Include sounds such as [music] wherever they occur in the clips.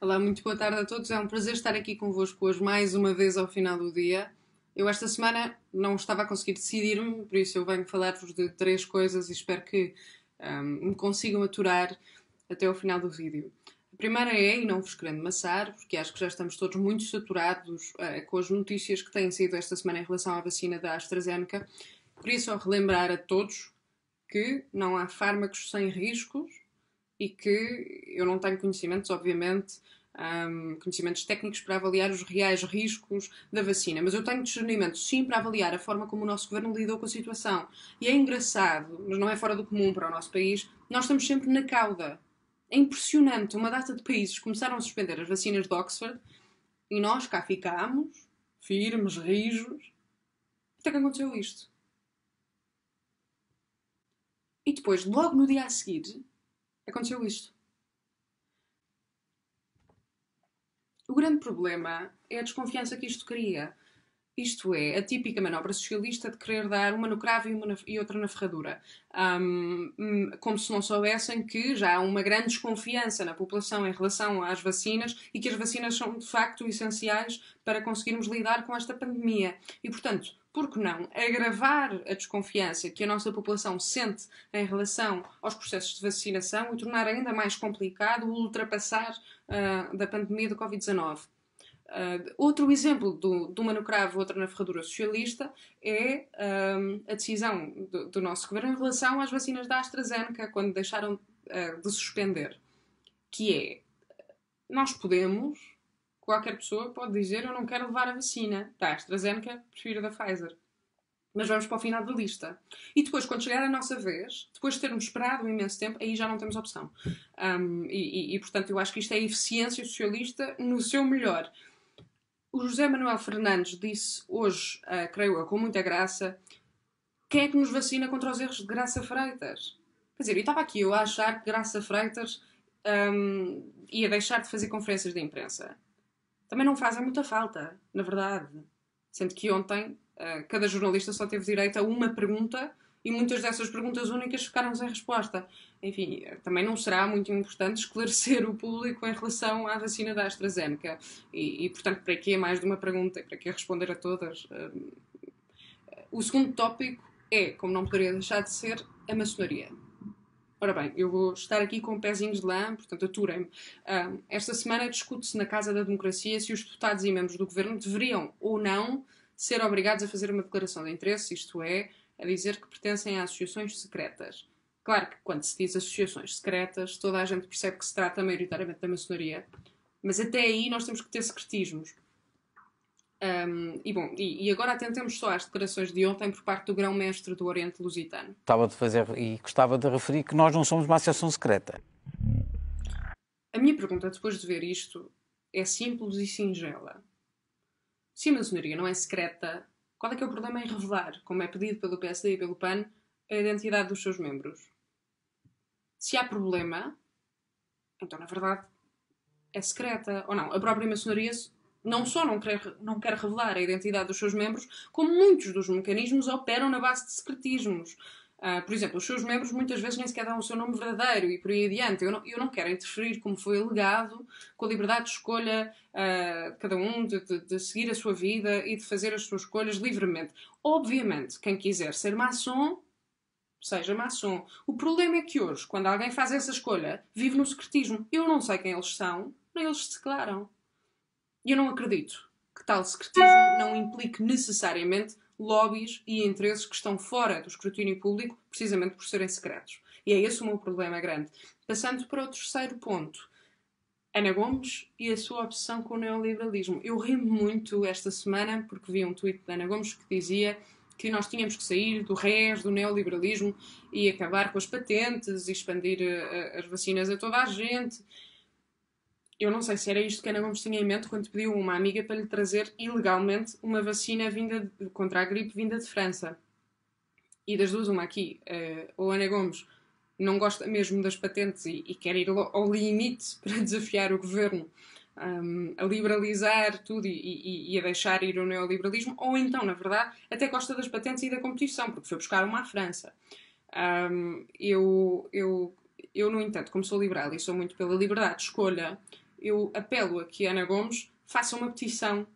Olá, muito boa tarde a todos. É um prazer estar aqui convosco hoje mais uma vez ao final do dia. Eu esta semana não estava a conseguir decidir-me, por isso eu venho falar-vos de três coisas e espero que um, me consigam aturar até ao final do vídeo. A primeira é, e não vos querendo maçar, porque acho que já estamos todos muito saturados uh, com as notícias que têm sido esta semana em relação à vacina da AstraZeneca, queria só relembrar a todos que não há fármacos sem riscos e que eu não tenho conhecimentos, obviamente, um, conhecimentos técnicos para avaliar os reais riscos da vacina, mas eu tenho discernimento sim para avaliar a forma como o nosso governo lidou com a situação. E é engraçado, mas não é fora do comum para o nosso país, nós estamos sempre na cauda. É impressionante, uma data de países começaram a suspender as vacinas de Oxford e nós cá ficámos, firmes, rijos. Até que aconteceu isto. E depois, logo no dia a seguir, aconteceu isto. O grande problema é a desconfiança que isto cria. Isto é, a típica manobra socialista de querer dar uma no cravo e, uma na, e outra na ferradura. Um, como se não soubessem que já há uma grande desconfiança na população em relação às vacinas e que as vacinas são de facto essenciais para conseguirmos lidar com esta pandemia. E, portanto, por que não agravar a desconfiança que a nossa população sente em relação aos processos de vacinação e tornar ainda mais complicado o ultrapassar uh, da pandemia do Covid-19? Uh, outro exemplo do, de uma no cravo, outra na ferradura socialista, é um, a decisão do, do, nosso governo em relação às vacinas da AstraZeneca, quando deixaram uh, de suspender. Que é, nós podemos, qualquer pessoa pode dizer eu não quero levar a vacina da AstraZeneca, prefiro da Pfizer. Mas vamos para o final da lista. E depois, quando chegar a nossa vez, depois de termos esperado um imenso tempo, aí já não temos opção. Um, e, e, e, portanto, eu acho que isto é eficiência socialista no seu melhor. O José Manuel Fernandes disse hoje, uh, creio eu, com muita graça, quem é que nos vacina contra os erros de Graça Freitas? Quer dizer, eu estava aqui eu a achar que Graça Freitas um, ia deixar de fazer conferências de imprensa também não fazem muita falta, na verdade. Sendo que ontem uh, cada jornalista só teve direito a uma pergunta e muitas dessas perguntas únicas ficaram sem resposta. Enfim, também não será muito importante esclarecer o público em relação à vacina da AstraZeneca. E, e portanto, para que mais de uma pergunta? Para que responder a todas? Uh, o segundo tópico é, como não poderia deixar de ser, a maçonaria. Ora bem, eu vou estar aqui com pezinhos de lã, portanto, aturem-me. esta semana discute-se na Casa da Democracia se os deputados e membros do governo deveriam ou não ser obrigados a fazer uma declaração de interesse, isto é, a dizer que pertencem a associações secretas. Claro que quando se diz associações secretas, toda a gente percebe que se trata maioritariamente da maçonaria, mas até aí nós temos que ter secretismos. Um, e bom, e, e, agora atentemos só às declarações de ontem por parte do grão-mestre do Oriente Lusitano. Estava de fazer e gostava de referir que nós não somos uma associação secreta. A minha pergunta depois de ver isto é simples e singela. Se a maçonaria não é secreta, qual é que é o problema em revelar, como é pedido pelo PSD e pelo PAN, a identidade dos seus membros? Se há problema, então na verdade é secreta ou não. A própria maçonaria não só não quer, não quer revelar a identidade dos seus membros, como muitos dos mecanismos operam na base de secretismos. Uh, por exemplo, os seus membros muitas vezes nem sequer dão o seu nome verdadeiro e por aí adiante. Eu não, eu não quero interferir, como foi alegado, com a liberdade de escolha uh, de cada um, de, de, de, seguir a sua vida e de fazer as suas escolhas livremente. Obviamente, quem quiser ser maçom, seja maçom. O problema é que hoje, quando alguém faz essa escolha, vive no secretismo. Eu não sei quem eles são, nem eles se declaram. E eu não acredito que tal secretismo não implique necessariamente lobbies e interesses que estão fora do escrutínio público, precisamente por serem secretos. E é esse o meu problema grande. Passando para o terceiro ponto. Ana Gomes e a sua obsessão com o neoliberalismo. Eu ri muito esta semana porque vi um tweet de Ana Gomes que dizia que nós tínhamos que sair do RES, do neoliberalismo e acabar com as patentes e expandir uh, as vacinas a toda a gente eu não sei se era isto que Ana Gomes tinha em mente quando pediu uma amiga para lhe trazer ilegalmente uma vacina vinda de, contra a gripe vinda de França. E das duas, uma aqui, uh, ou Ana Gomes não gosta mesmo das patentes e, e quer ir ao limite [laughs] para desafiar o governo um, a liberalizar tudo e, e, e, a deixar ir o neoliberalismo, ou então, na verdade, até gosta das patentes e da competição, porque foi buscar uma à França. Um, eu, eu, eu, no entanto, como sou liberal e sou muito pela liberdade de escolha, eu apelo a que Ana Gomes faça uma petição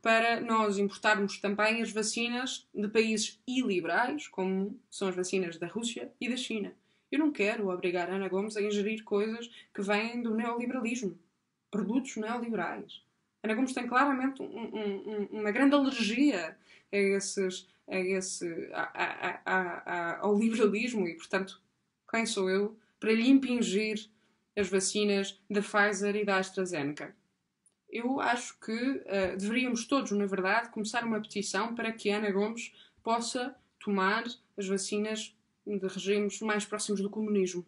para nós importarmos também as vacinas de países iliberais, como são as vacinas da Rússia e da China. Eu não quero obrigar a Ana Gomes a ingerir coisas que vêm do neoliberalismo, produtos neoliberais. Ana Gomes tem claramente um, um, uma grande alergia a esses, a esse, a, a, ao liberalismo e, portanto, quem sou eu para lhe impingir as vacinas da Pfizer e da AstraZeneca? Eu acho que uh, deveríamos todos, na verdade, começar uma petição para que Ana Gomes possa tomar as vacinas de regimes mais próximos do comunismo.